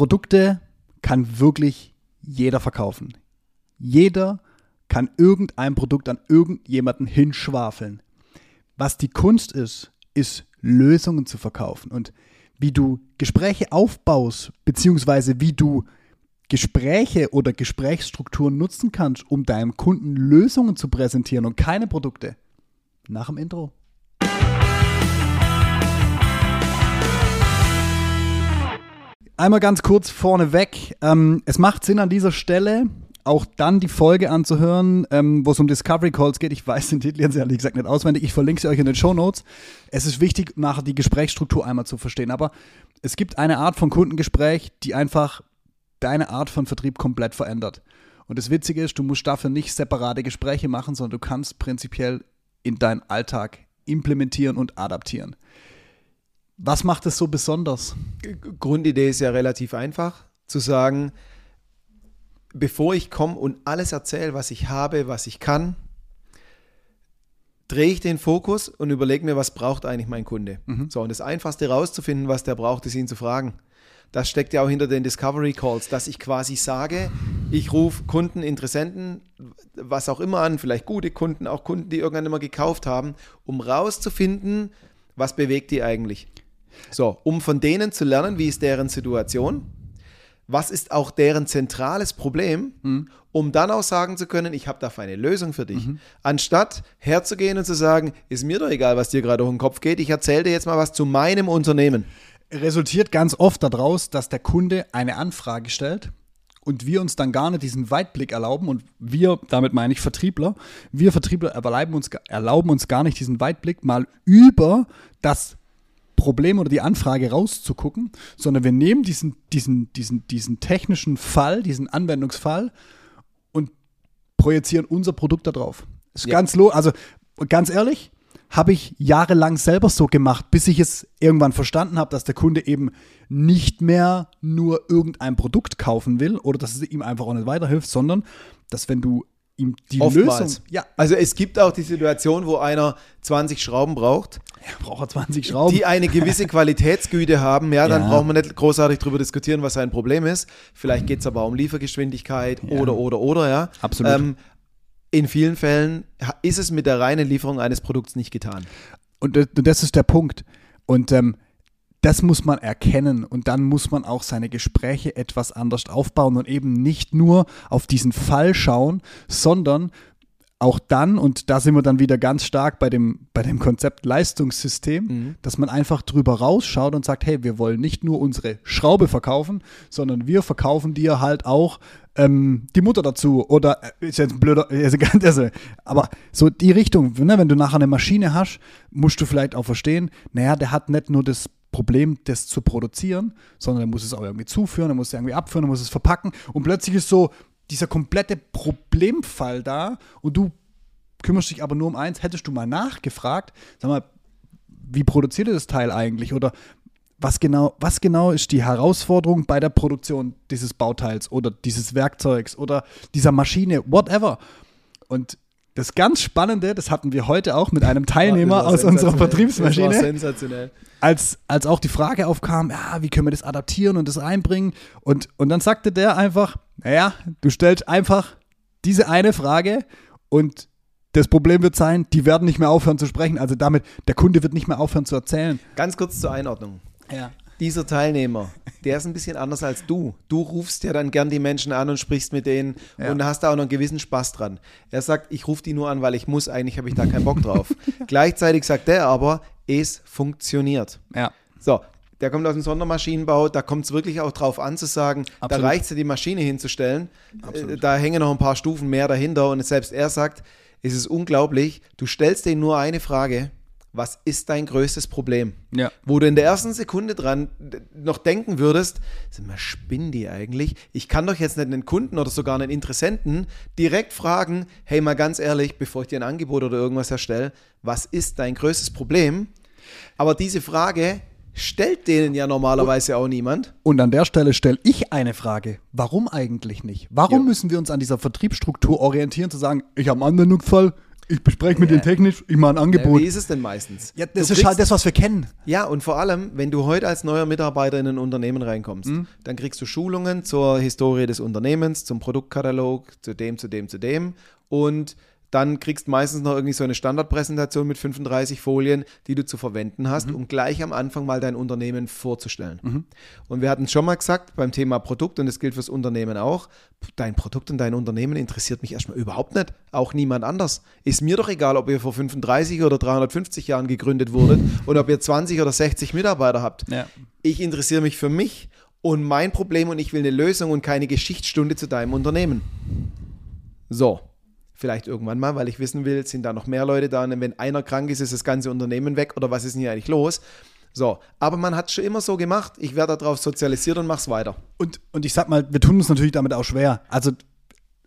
Produkte kann wirklich jeder verkaufen. Jeder kann irgendein Produkt an irgendjemanden hinschwafeln. Was die Kunst ist, ist Lösungen zu verkaufen und wie du Gespräche aufbaust, beziehungsweise wie du Gespräche oder Gesprächsstrukturen nutzen kannst, um deinem Kunden Lösungen zu präsentieren und keine Produkte. Nach dem Intro. Einmal ganz kurz vorneweg. Ähm, es macht Sinn an dieser Stelle, auch dann die Folge anzuhören, ähm, wo es um Discovery Calls geht. Ich weiß den Titel jetzt ehrlich gesagt nicht auswendig. Ich verlinke sie euch in den Show Notes. Es ist wichtig, nachher die Gesprächsstruktur einmal zu verstehen. Aber es gibt eine Art von Kundengespräch, die einfach deine Art von Vertrieb komplett verändert. Und das Witzige ist, du musst dafür nicht separate Gespräche machen, sondern du kannst prinzipiell in deinen Alltag implementieren und adaptieren. Was macht es so besonders? Grundidee ist ja relativ einfach, zu sagen, bevor ich komme und alles erzähle, was ich habe, was ich kann, drehe ich den Fokus und überlege mir, was braucht eigentlich mein Kunde. Mhm. So, und das Einfachste rauszufinden, was der braucht, ist ihn zu fragen. Das steckt ja auch hinter den Discovery Calls, dass ich quasi sage, ich rufe Kunden, Interessenten, was auch immer an, vielleicht gute Kunden, auch Kunden, die irgendwann immer gekauft haben, um rauszufinden, was bewegt die eigentlich. So, um von denen zu lernen, wie ist deren Situation, was ist auch deren zentrales Problem, mhm. um dann auch sagen zu können, ich habe dafür eine Lösung für dich. Mhm. Anstatt herzugehen und zu sagen, ist mir doch egal, was dir gerade durch den Kopf geht, ich erzähle dir jetzt mal was zu meinem Unternehmen. Resultiert ganz oft daraus, dass der Kunde eine Anfrage stellt und wir uns dann gar nicht diesen Weitblick erlauben und wir, damit meine ich Vertriebler, wir Vertriebler erlauben uns, erlauben uns gar nicht diesen Weitblick mal über das Problem oder die Anfrage rauszugucken, sondern wir nehmen diesen, diesen, diesen, diesen technischen Fall, diesen Anwendungsfall und projizieren unser Produkt da drauf. Ist ja. ganz lo also ganz ehrlich, habe ich jahrelang selber so gemacht, bis ich es irgendwann verstanden habe, dass der Kunde eben nicht mehr nur irgendein Produkt kaufen will oder dass es ihm einfach auch nicht weiterhilft, sondern dass wenn du ihm die Oftmals. Lösung. Ja. Also es gibt auch die Situation, wo einer 20 Schrauben braucht. Ja, braucht er 20 Schrauben. Die eine gewisse Qualitätsgüte haben, ja, dann ja. braucht man nicht großartig darüber diskutieren, was sein Problem ist. Vielleicht geht es aber um Liefergeschwindigkeit ja. oder, oder, oder, ja. Absolut. Ähm, in vielen Fällen ist es mit der reinen Lieferung eines Produkts nicht getan. Und das ist der Punkt. Und ähm, das muss man erkennen und dann muss man auch seine Gespräche etwas anders aufbauen und eben nicht nur auf diesen Fall schauen, sondern auch dann, und da sind wir dann wieder ganz stark bei dem, bei dem Konzept Leistungssystem, mhm. dass man einfach drüber rausschaut und sagt, hey, wir wollen nicht nur unsere Schraube verkaufen, sondern wir verkaufen dir halt auch ähm, die Mutter dazu. Oder äh, ist jetzt ein blöder, also, aber so die Richtung, ne, wenn du nachher eine Maschine hast, musst du vielleicht auch verstehen, naja, der hat nicht nur das Problem, das zu produzieren, sondern er muss es auch irgendwie zuführen, er muss es irgendwie abführen, er muss es verpacken. Und plötzlich ist so dieser komplette Problemfall da und du kümmerst dich aber nur um eins, hättest du mal nachgefragt, sag mal, wie produziert ihr das Teil eigentlich? Oder was genau, was genau ist die Herausforderung bei der Produktion dieses Bauteils oder dieses Werkzeugs oder dieser Maschine, whatever. Und das ganz Spannende, das hatten wir heute auch mit einem Teilnehmer aus unserer Vertriebsmaschine. Das war sensationell. Als, als auch die Frage aufkam, ja, wie können wir das adaptieren und das einbringen? Und, und dann sagte der einfach, naja, du stellst einfach diese eine Frage und das Problem wird sein, die werden nicht mehr aufhören zu sprechen. Also damit, der Kunde wird nicht mehr aufhören zu erzählen. Ganz kurz zur Einordnung. Ja dieser Teilnehmer, der ist ein bisschen anders als du. Du rufst ja dann gern die Menschen an und sprichst mit denen ja. und hast da auch noch einen gewissen Spaß dran. Er sagt, ich rufe die nur an, weil ich muss, eigentlich habe ich da keinen Bock drauf. Gleichzeitig sagt er aber, es funktioniert. Ja. So, der kommt aus dem Sondermaschinenbau, da kommt es wirklich auch drauf an zu sagen, Absolut. da reicht es ja, die Maschine hinzustellen. Absolut. Äh, da hängen noch ein paar Stufen mehr dahinter und selbst er sagt, es ist unglaublich, du stellst denen nur eine Frage was ist dein größtes Problem? Ja. Wo du in der ersten Sekunde dran noch denken würdest, sind wir spinnen die eigentlich? Ich kann doch jetzt nicht einen Kunden oder sogar einen Interessenten direkt fragen, hey, mal ganz ehrlich, bevor ich dir ein Angebot oder irgendwas erstelle, was ist dein größtes Problem? Aber diese Frage stellt denen ja normalerweise auch niemand. Und an der Stelle stelle ich eine Frage. Warum eigentlich nicht? Warum jo. müssen wir uns an dieser Vertriebsstruktur orientieren, zu sagen, ich habe einen Anwendungsfall, ich bespreche mit Ja. denen technisch, ich mache ein Ja, Angebot. wie ist es denn meistens? Ja, Du das ist kriegst- halt das, was wir kennen. Ja, und vor allem, wenn du heute als neuer Mitarbeiter in ein Unternehmen reinkommst, Mhm. dann kriegst du Schulungen zur Historie des Unternehmens, zum Produktkatalog, zu dem, zu dem, zu dem. Und dann kriegst meistens noch irgendwie so eine Standardpräsentation mit 35 Folien, die du zu verwenden hast, Mhm. um gleich am Anfang mal dein Unternehmen vorzustellen. Und wir hatten schon mal gesagt beim Thema Produkt, und das gilt fürs Unternehmen auch, dein Produkt und dein Unternehmen interessiert mich erstmal überhaupt nicht. Auch niemand anders. Ist mir doch egal, ob ihr vor 35 oder 350 Jahren gegründet wurdet und ob ihr 20 oder 60 Mitarbeiter habt. Ja. Ich interessiere mich für mich und mein Problem und ich will eine Lösung und keine Geschichtsstunde zu deinem Unternehmen. So. Vielleicht irgendwann mal, weil ich wissen will, sind da noch mehr Leute da und wenn einer krank ist, ist das ganze Unternehmen weg oder was ist denn hier eigentlich los? So, aber man hat es schon immer so gemacht. Ich werde darauf sozialisiert und mach's weiter. Und, und ich sag mal, wir tun uns natürlich damit auch schwer. Also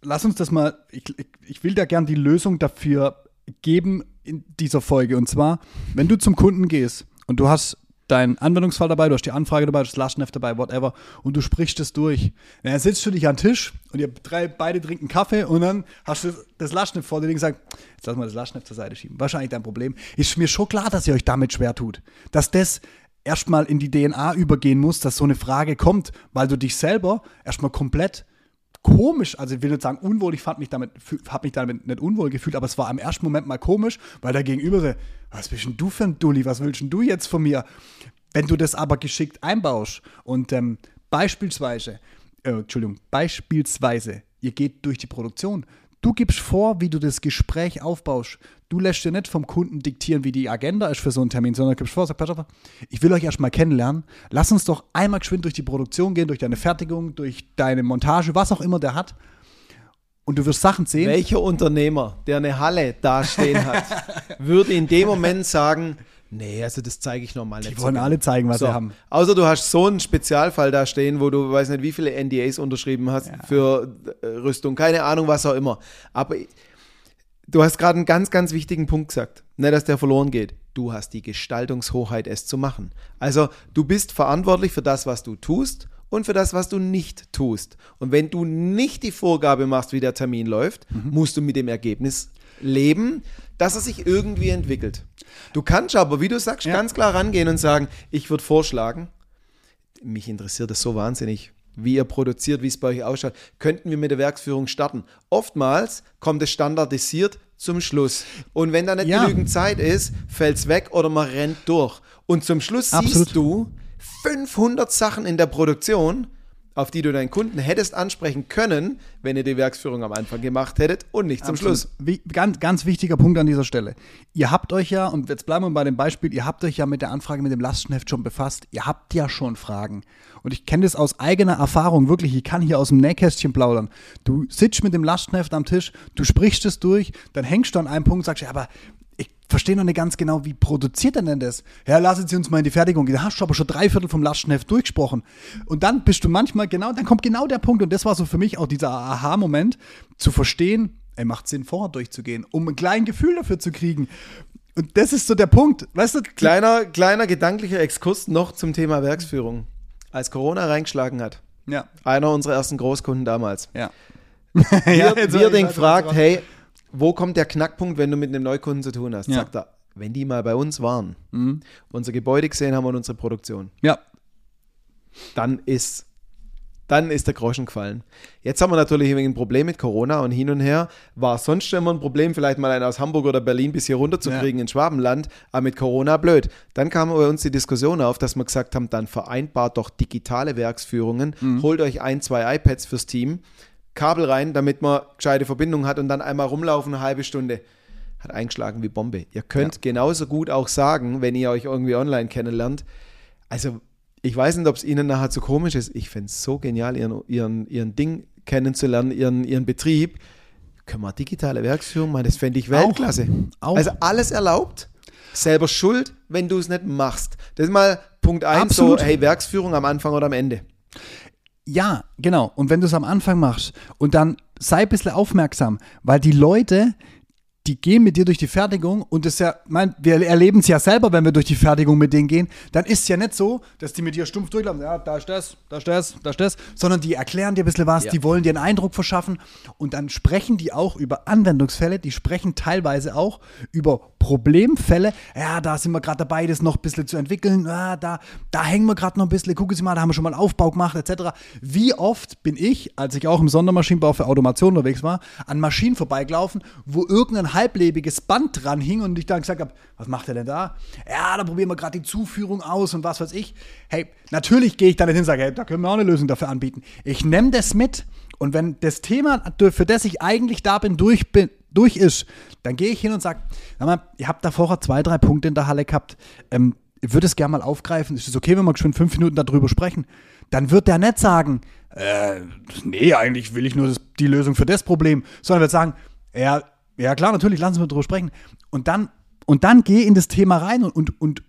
lass uns das mal, ich, ich, ich will da gern die Lösung dafür geben in dieser Folge. Und zwar, wenn du zum Kunden gehst und du hast deinen Anwendungsfall dabei, du hast die Anfrage dabei, du hast das Lastschrift dabei, whatever, und du sprichst es durch. Dann sitzt du dich an den Tisch und ihr drei, beide trinken Kaffee und dann hast du das Lastschrift vor dir und sagst, jetzt lass mal das Lastschrift zur Seite schieben. Wahrscheinlich dein Problem. Ist mir schon klar, dass ihr euch damit schwer tut. Dass das erstmal in die DNA übergehen muss, dass so eine Frage kommt, weil du dich selber erstmal komplett komisch, also ich will nicht sagen unwohl, ich fand mich damit, habe mich damit nicht unwohl gefühlt, aber es war im ersten Moment mal komisch, weil der Gegenüber so, was bist denn du für ein Dulli, was willst denn du jetzt von mir? Wenn du das aber geschickt einbaust und ähm, beispielsweise, äh, Entschuldigung, beispielsweise, ihr geht durch die Produktion, du gibst vor, wie du das Gespräch aufbaust. Du lässt dir nicht vom Kunden diktieren, wie die Agenda ist für so einen Termin, sondern gibst vor, sag, pass auf, ich will euch erstmal kennenlernen. Lass uns doch einmal geschwind durch die Produktion gehen, durch deine Fertigung, durch deine Montage, was auch immer der hat. Und du wirst Sachen sehen. Welcher Unternehmer, der eine Halle dastehen hat, würde in dem Moment sagen, nee, also das zeige ich nochmal nicht. Die wollen alle zeigen, was so. sie haben. Außer du hast so einen Spezialfall da stehen, wo du weiß nicht, wie viele NDAs unterschrieben hast für äh, Rüstung, keine Ahnung, was auch immer. Aber du hast gerade einen ganz, ganz wichtigen Punkt gesagt. Nicht, dass der verloren geht. Du hast die Gestaltungshoheit, es zu machen. Also du bist verantwortlich für das, was du tust und für das, was du nicht tust. Und wenn du nicht die Vorgabe machst, wie der Termin läuft, musst du mit dem Ergebnis leben, dass er sich irgendwie entwickelt. Du kannst aber, wie du sagst, Ja. ganz klar rangehen und sagen, ich würde vorschlagen, mich interessiert das so wahnsinnig, wie ihr produziert, wie es bei euch ausschaut. Könnten wir mit der Werksführung starten? Oftmals kommt es standardisiert zum Schluss. Und wenn da nicht Ja. genügend Zeit ist, fällt es weg oder man rennt durch. Und zum Schluss Absolut. siehst du 500 Sachen in der Produktion, auf die du deinen Kunden hättest ansprechen können, wenn ihr die Werksführung am Anfang gemacht hättet und nicht zum Absolut. Schluss. Wie, ganz, ganz wichtiger Punkt an dieser Stelle. Ihr habt euch ja, und jetzt bleiben wir bei dem Beispiel, ihr habt euch ja mit der Anfrage mit dem Lastenheft schon befasst. Ihr habt ja schon Fragen. Und ich kenne das aus eigener Erfahrung, wirklich. Ich kann hier aus dem Nähkästchen plaudern. Du sitzt mit dem Lastenheft am Tisch, du sprichst es durch, dann hängst du an einem Punkt und sagst, ja, aber ich verstehe noch nicht ganz genau, wie produziert denn denn das? Ja, lassen Sie uns mal in die Fertigung gehen. Da hast du aber schon drei Viertel vom Lastenheft durchgesprochen. Und dann bist du manchmal genau, dann kommt genau der Punkt, und das war so für mich auch dieser Aha-Moment, zu verstehen, ey, macht Sinn, vorher durchzugehen, um ein kleines Gefühl dafür zu kriegen. Und das ist so der Punkt, weißt du? Kleiner, kleiner gedanklicher Exkurs noch zum Thema Werksführung. Als Corona reingeschlagen hat, Ja, einer unserer ersten Großkunden damals, ja. Wir, jetzt- wir gefragt, hey, wo kommt der Knackpunkt, wenn du mit einem Neukunden zu tun hast? Ja. Sagt er, wenn die mal bei uns waren, unser Gebäude gesehen haben und unsere Produktion, Ja, dann ist, dann ist der Groschen gefallen. Jetzt haben wir natürlich ein Problem mit Corona und hin und her. War sonst schon immer ein Problem, vielleicht mal einen aus Hamburg oder Berlin bis hier runter zu Ja. kriegen in Schwabenland, aber mit Corona blöd. Dann kam bei uns die Diskussion auf, dass wir gesagt haben, dann vereinbart doch digitale Werksführungen, holt euch ein, zwei iPads fürs Team, Kabel rein, damit man gescheite Verbindung hat und dann einmal rumlaufen, eine halbe Stunde. Hat eingeschlagen wie Bombe. Ihr könnt genauso gut auch sagen, wenn ihr euch irgendwie online kennenlernt, also ich weiß nicht, ob es Ihnen nachher zu komisch ist. Ich finde es so genial, ihren, ihren, ihren Ding kennenzulernen, ihren, ihren Betrieb. Können wir digitale Werksführung machen? Das fände ich Weltklasse. Auch. Also alles erlaubt, selber schuld, wenn du es nicht machst. Das ist mal Punkt 1, so, hey, Werksführung am Anfang oder am Ende. Ja, genau. Und wenn du es am Anfang machst und dann sei ein bisschen aufmerksam, weil die Leute, die gehen mit dir durch die Fertigung und das ja, mein, wir erleben es ja selber, wenn wir durch die Fertigung mit denen gehen, dann ist es ja nicht so, dass die mit dir stumpf durchlaufen, ja, da ist das, da ist das, da ist das, sondern die erklären dir ein bisschen was, Ja. die wollen dir einen Eindruck verschaffen und dann sprechen die auch über Anwendungsfälle, die sprechen teilweise auch über Problemfälle, ja, da sind wir gerade dabei, das noch ein bisschen zu entwickeln, ah, da, da hängen wir gerade noch ein bisschen, gucken Sie mal, da haben wir schon mal Aufbau gemacht, etc. Wie oft bin ich, als ich auch im Sondermaschinenbau für Automation unterwegs war, an Maschinen vorbeigelaufen, wo irgendein halblebiges Band dran hing und ich dann gesagt habe, was macht er denn da? Ja, da probieren wir gerade die Zuführung aus und was weiß ich. Hey, natürlich gehe ich dann hin und sage, hey, da können wir auch eine Lösung dafür anbieten. Ich nehme das mit und wenn das Thema, für das ich eigentlich da bin, durch, bin, durch ist, dann gehe ich hin und sage, sag mal, ihr habt da vorher zwei, drei Punkte in der Halle gehabt, ähm, ich würde es gerne mal aufgreifen. Ist es okay, wenn wir schon fünf Minuten darüber sprechen? Dann wird der nicht sagen, äh, nee, eigentlich will ich nur das, die Lösung für das Problem, sondern wird sagen, ja, ja klar, natürlich, lassen Sie uns darüber sprechen. Und dann, und dann geh in das Thema rein und, und, und,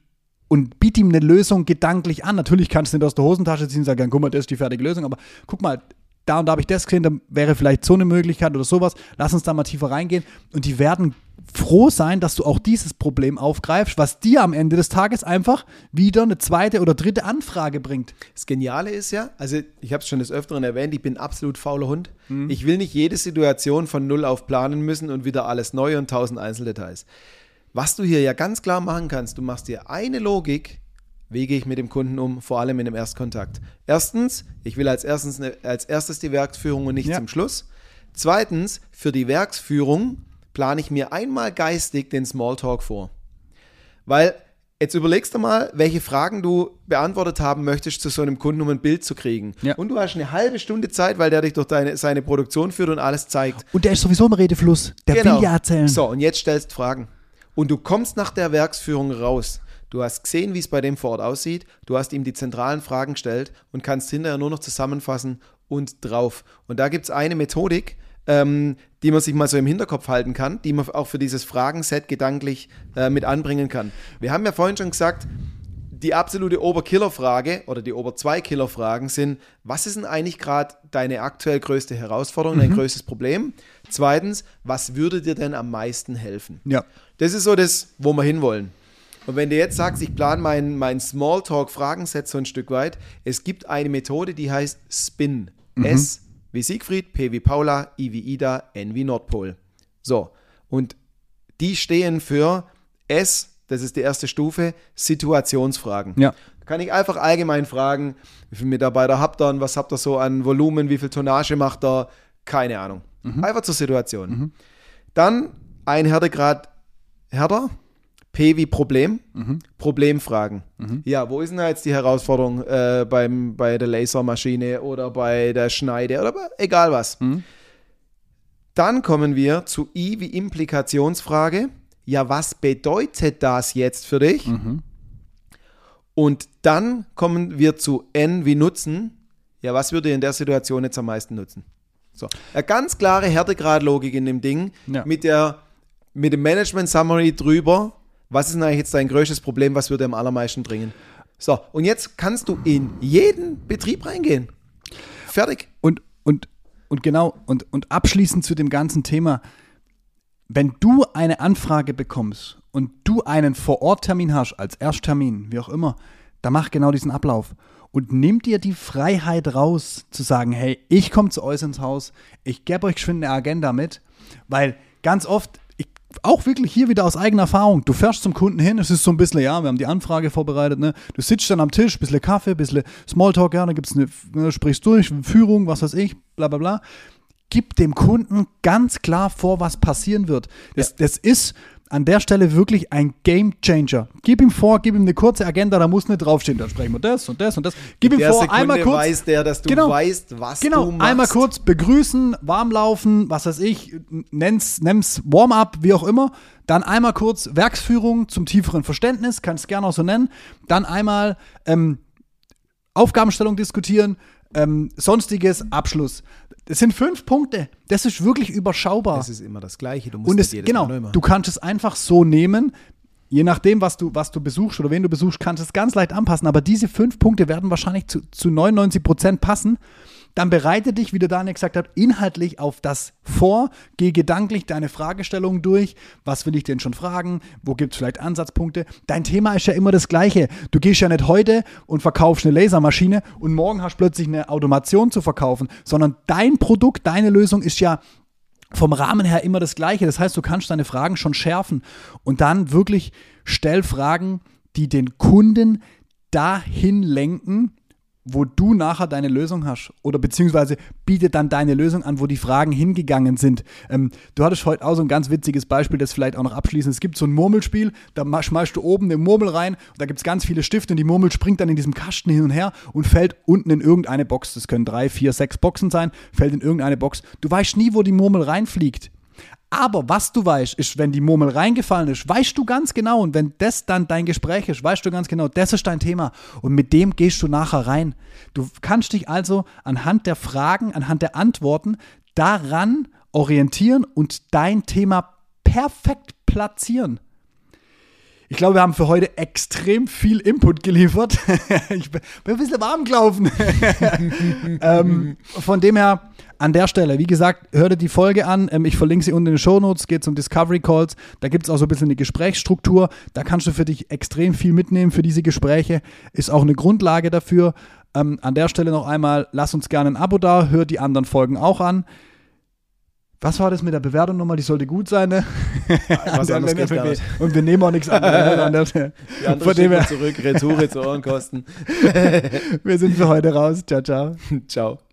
und biet ihm eine Lösung gedanklich an. Natürlich kannst du nicht aus der Hosentasche ziehen und sagen, guck mal, das ist die fertige Lösung, aber guck mal, da und da habe ich das gesehen, da wäre vielleicht so eine Möglichkeit oder sowas. Lass uns da mal tiefer reingehen. Und die werden froh sein, dass du auch dieses Problem aufgreifst, was dir am Ende des Tages einfach wieder eine zweite oder dritte Anfrage bringt. Das Geniale ist ja, also ich habe es schon des Öfteren erwähnt, ich bin absolut fauler Hund. Mhm. Ich will nicht jede Situation von null auf planen müssen und wieder alles neu und tausend Einzeldetails. Was du hier ja ganz klar machen kannst, du machst dir eine Logik, wie gehe ich mit dem Kunden um, vor allem in dem Erstkontakt. Erstens, ich will als, erstens eine, als erstes die Werksführung und nicht Ja. zum Schluss. Zweitens, für die Werksführung plane ich mir einmal geistig den Smalltalk vor. Weil jetzt überlegst du mal, welche Fragen du beantwortet haben möchtest zu so einem Kunden, um ein Bild zu kriegen. Ja. Und du hast eine halbe Stunde Zeit, weil der dich durch deine, seine Produktion führt und alles zeigt. Und der ist sowieso im Redefluss. Der Genau. will ja erzählen. So, und jetzt stellst Fragen. Und du kommst nach der Werksführung raus. Du hast gesehen, wie es bei dem vor Ort aussieht. Du hast ihm die zentralen Fragen gestellt und kannst hinterher nur noch zusammenfassen und drauf. Und da gibt es eine Methodik, ähm, die man sich mal so im Hinterkopf halten kann, die man auch für dieses Fragenset gedanklich äh, mit anbringen kann. Wir haben ja vorhin schon gesagt, die absolute Oberkiller-Frage oder die Ober-2-Killer-Fragen sind, was ist denn eigentlich gerade deine aktuell größte Herausforderung, dein größtes Problem? Zweitens, was würde dir denn am meisten helfen? Ja. Das ist so das, wo wir hinwollen. Und wenn du jetzt sagst, ich plane mein, mein Smalltalk-Fragenset so ein Stück weit, es gibt eine Methode, die heißt SPIN. S wie Siegfried, P wie Paula, I wie Ida, N wie Nordpol. So, und die stehen für S, das ist die erste Stufe, Situationsfragen. Ja. Da kann ich einfach allgemein fragen, wie viele Mitarbeiter habt ihr und was habt ihr so an Volumen, wie viel Tonnage macht ihr? Keine Ahnung. Einfach zur Situation. Dann ein Härtegrad härter, P wie Problem, Problemfragen. Ja, wo ist denn da jetzt die Herausforderung äh, beim, bei der Lasermaschine oder bei der Schneide oder bei, egal was. Dann kommen wir zu I wie Implikationsfrage. Ja, was bedeutet das jetzt für dich? Und dann kommen wir zu N wie Nutzen. Ja, was würde in der Situation jetzt am meisten nutzen? So, eine ganz klare Härtegradlogik in dem Ding Ja. mit, der, mit dem Management Summary drüber. Was ist denn eigentlich jetzt dein größtes Problem? Was würde am allermeisten bringen? So, und jetzt kannst du in jeden Betrieb reingehen. Fertig. Und, und, und genau, und, und abschließend zu dem ganzen Thema, wenn du eine Anfrage bekommst und du einen Vor-Ort-Termin hast, als Ersttermin, wie auch immer, dann mach genau diesen Ablauf. Und nimm dir die Freiheit raus, zu sagen, hey, ich komme zu euch ins Haus, ich gebe euch geschwind eine Agenda mit, weil ganz oft, auch wirklich hier wieder aus eigener Erfahrung, du fährst zum Kunden hin, es ist so ein bisschen, ja, wir haben die Anfrage vorbereitet, ne? du sitzt dann am Tisch, bisschen Kaffee, bisschen Smalltalk, ja, dann gibt es eine, ne, sprichst durch, Führung, was weiß ich, bla bla bla. Gib dem Kunden ganz klar vor, was passieren wird. Das, das ist an der Stelle wirklich ein Game Changer. Gib ihm vor, gib ihm eine kurze Agenda, da muss nicht draufstehen, da sprechen wir das und das und das. Gib ihm der vor, Sekunde einmal kurz. weiß der, dass du Genau. weißt, was Genau, du machst. einmal kurz begrüßen, warmlaufen, was weiß ich, nenn's, nenn's Warm-up, wie auch immer. Dann einmal kurz Werksführung zum tieferen Verständnis, kannst gerne auch so nennen. Dann einmal ähm, Aufgabenstellung diskutieren, ähm, sonstiges Abschluss. Das sind fünf Punkte. Das ist wirklich überschaubar. Es ist immer das Gleiche. Du musst Und es, jedes genau, Mal neu machen. du kannst es einfach so nehmen. Je nachdem, was du, was du besuchst oder wen du besuchst, kannst du es ganz leicht anpassen. Aber diese fünf Punkte werden wahrscheinlich zu, zu 99 Prozent passen. Dann bereite dich, wie der Daniel gesagt hat, inhaltlich auf das vor, geh gedanklich deine Fragestellungen durch. Was will ich denn schon fragen? Wo gibt es vielleicht Ansatzpunkte? Dein Thema ist ja immer das gleiche. Du gehst ja nicht heute und verkaufst eine Lasermaschine und morgen hast du plötzlich eine Automation zu verkaufen, sondern dein Produkt, deine Lösung ist ja vom Rahmen her immer das Gleiche. Das heißt, du kannst deine Fragen schon schärfen und dann wirklich stell Fragen, die den Kunden dahin lenken, wo du nachher deine Lösung hast oder beziehungsweise bietet dann deine Lösung an, wo die Fragen hingegangen sind. Ähm, du hattest heute auch so ein ganz witziges Beispiel, das vielleicht auch noch abschließend. Es gibt so ein Murmelspiel, da schmeißt du oben eine Murmel rein und da gibt es ganz viele Stifte und die Murmel springt dann in diesem Kasten hin und her und fällt unten in irgendeine Box. Das können drei, vier, sechs Boxen sein, fällt in irgendeine Box. Du weißt nie, wo die Murmel reinfliegt. Aber was du weißt, ist, wenn die Murmel reingefallen ist, weißt du ganz genau, und wenn das dann dein Gespräch ist, weißt du ganz genau, das ist dein Thema. Und mit dem gehst du nachher rein. Du kannst dich also anhand der Fragen, anhand der Antworten daran orientieren und dein Thema perfekt platzieren. Ich glaube, wir haben für heute extrem viel Input geliefert. ich bin ein bisschen warm gelaufen. ähm, von dem her, an der Stelle, wie gesagt, hör dir die Folge an. Ähm, ich verlinke sie unten in den Shownotes. Geht um Discovery Calls. Da gibt es auch so ein bisschen eine Gesprächsstruktur. Da kannst du für dich extrem viel mitnehmen für diese Gespräche. Ist auch eine Grundlage dafür. Ähm, an der Stelle noch einmal, lass uns gerne ein Abo da. Hör die anderen Folgen auch an. Was war das mit der Bewertung nochmal? Die sollte gut sein, ne? Was der, anderes geht Und wir nehmen auch nichts anderes. Die andere wir zurück, Retoure zu Ohrenkosten. wir sind für heute raus. Ciao, ciao. Ciao.